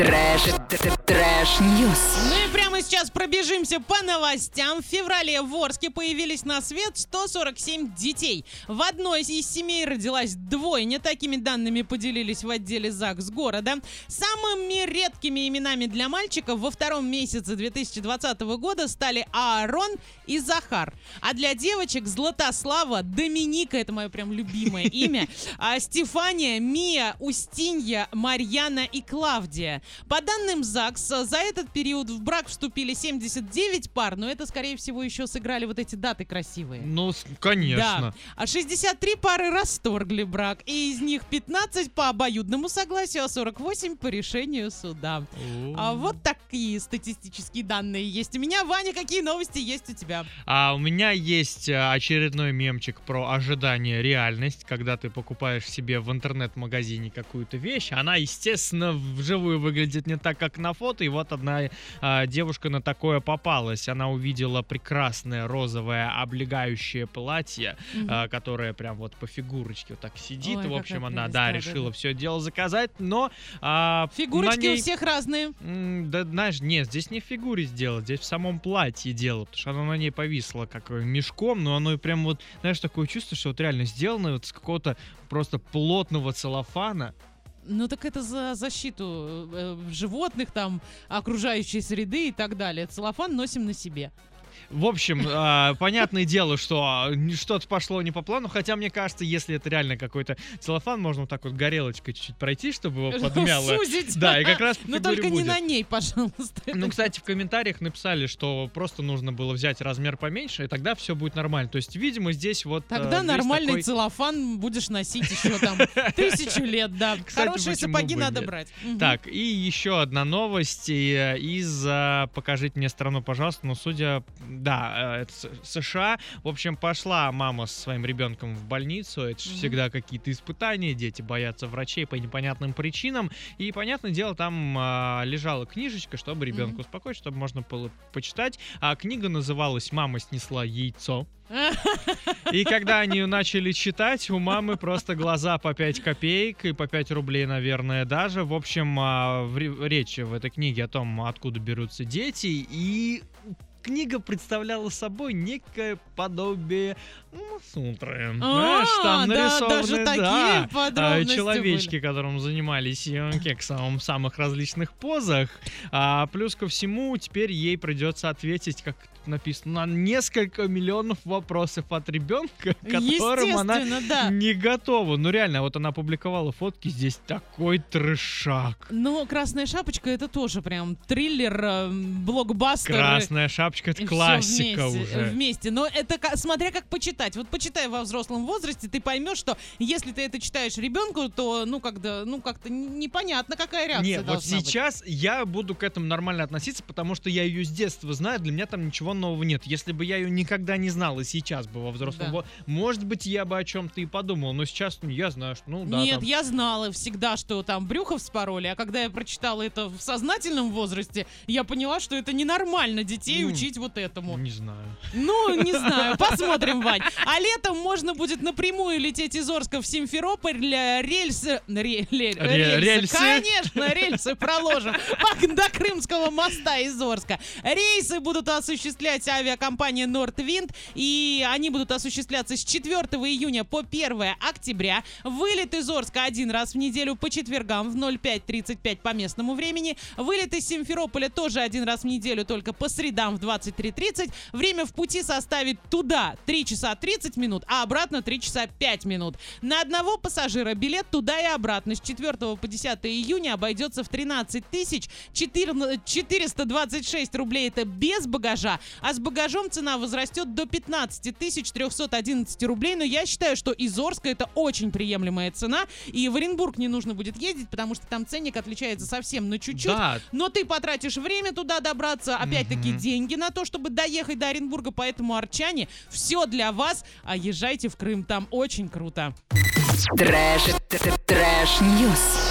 Trash, trash news. Ну и сейчас пробежимся по новостям. В феврале в Орске появились на свет 147 детей. В одной из семей родилась двойня. Такими данными поделились в отделе ЗАГС города. Самыми редкими именами для мальчиков во втором месяце 2020 года стали Аарон и Захар. А для девочек Златослава, Доминика, это мое прям любимое имя, а Стефания, Мия, Устинья, Марьяна и Клавдия. По данным ЗАГС, за этот период в брак вступили 79 пар, но это, скорее всего, еще сыграли вот эти даты красивые. Ну, конечно. Да. А 63 пары расторгли брак, и из них 15 по обоюдному согласию, а 48 по решению суда. А вот такие статистические данные есть у меня. Ваня, какие новости есть у тебя? А у меня есть а, очередной мемчик про ожидание реальность, когда ты покупаешь себе в интернет-магазине какую-то вещь, она, естественно, вживую выглядит не так, как на фото, и вот одна а, девушка на такое попалась. Она увидела прекрасное розовое облегающее платье, а, которое прям вот по фигурочке вот так сидит. Ой, в общем, она, да, решила все дело заказать, но а, Фигурочки ней- у всех разные. Да, знаешь, нет, здесь не в фигуре сделать, здесь в самом платье дело, потому что оно на ней повисло как э, мешком, но оно и прям вот, знаешь, такое чувство, что вот реально сделано вот с какого-то просто плотного целлофана. Ну так это за защиту э, животных, там, окружающей среды и так далее. Целлофан носим на себе. В общем, а, понятное дело, что а, что-то пошло не по плану, хотя мне кажется, если это реально какой-то целлофан, можно вот так вот горелочкой чуть-чуть пройти, чтобы его подмяло. Сузить. Да, и как раз Но только не на ней, пожалуйста. Ну, кстати, в комментариях написали, что просто нужно было взять размер поменьше, и тогда все будет нормально. То есть, видимо, здесь вот... э, Тогда нормальный такой- целлофан будешь носить еще там тысячу лет, да. Кстати, Хорошие сапоги надо нет? брать. Так, и еще одна новость э, из «Покажите мне страну, пожалуйста». Ну, судя... Да, э, это США. В общем, пошла мама со своим ребенком в больницу. Это же всегда какие-то испытания. Дети боятся врачей по непонятным причинам. И, понятное дело, там а, лежала книжечка, чтобы ребенка Мгм. успокоить, чтобы можно было почитать. А книга называлась «Мама снесла яйцо». И когда они начали читать, у мамы просто глаза по 5 копеек и по 5 рублей, наверное, даже. В общем, а, речь в этой книге о том, откуда берутся дети. И книга представляла собой некое подобие сутры. Знаешь, А, там да, нарисованы, даже да, такие а, подробности человечки, которым занимались э, кексом в самых различных позах. А, плюс ко всему, теперь ей придется ответить, как написано, на несколько миллионов вопросов от ребенка, к которым она да. не готова. Ну реально, вот она опубликовала фотки, здесь такой трешак. Но «Красная шапочка» — это тоже прям триллер, э, блокбастер. Красная шапочка, это и всё классика вместе, уже. Вместе. Но это смотря как почитать. Вот почитай во взрослом возрасте, ты поймешь, что если ты это читаешь ребенку, то ну когда, ну как-то непонятно, какая реакция Не, вот должна быть. сейчас я буду к этому нормально относиться, потому что я ее с детства знаю, для меня там ничего нового нет. Если бы я ее никогда не знал, и сейчас бы во взрослом Да. во- может быть, я бы о чем-то и подумал, но сейчас ну, я знаю, что, ну да, Нет, там- я знала всегда, что там брюхо вспороли, а когда я прочитала это в сознательном возрасте, я поняла, что это ненормально детей учить вот этому. не знаю. Ну, не знаю, посмотрим, Вань. А летом можно будет напрямую лететь из Орска в Симферополь, рельсы... ре- ле- Ре- рельсы? Конечно, рельсы проложим до Крымского моста из Орска. Рейсы будут осуществлять авиакомпания Нордвинд, и они будут осуществляться с 4 июня по 1 октября. Вылет из Орска один раз в неделю по четвергам в 05.35 по местному времени. Вылет из Симферополя тоже один раз в неделю, только по средам в 23.30. Время в пути составит туда 3 часа 30 минут, а обратно 3 часа 5 минут. На одного пассажира билет туда и обратно с 4 по 10 июня обойдется в 13 тысяч 14 426 рублей. Это без багажа, а с багажом цена возрастет до 15 тысяч 311 рублей. Но я считаю, что из Орска это очень приемлемая цена. И в Оренбург не нужно будет ездить, потому что там ценник отличается совсем на чуть-чуть. Да, Но ты потратишь время туда добраться, опять-таки Мгм. деньги на то, чтобы доехать до Оренбурга, поэтому, орчане, все для вас, а езжайте в Крым, там очень круто. Trash, trash news.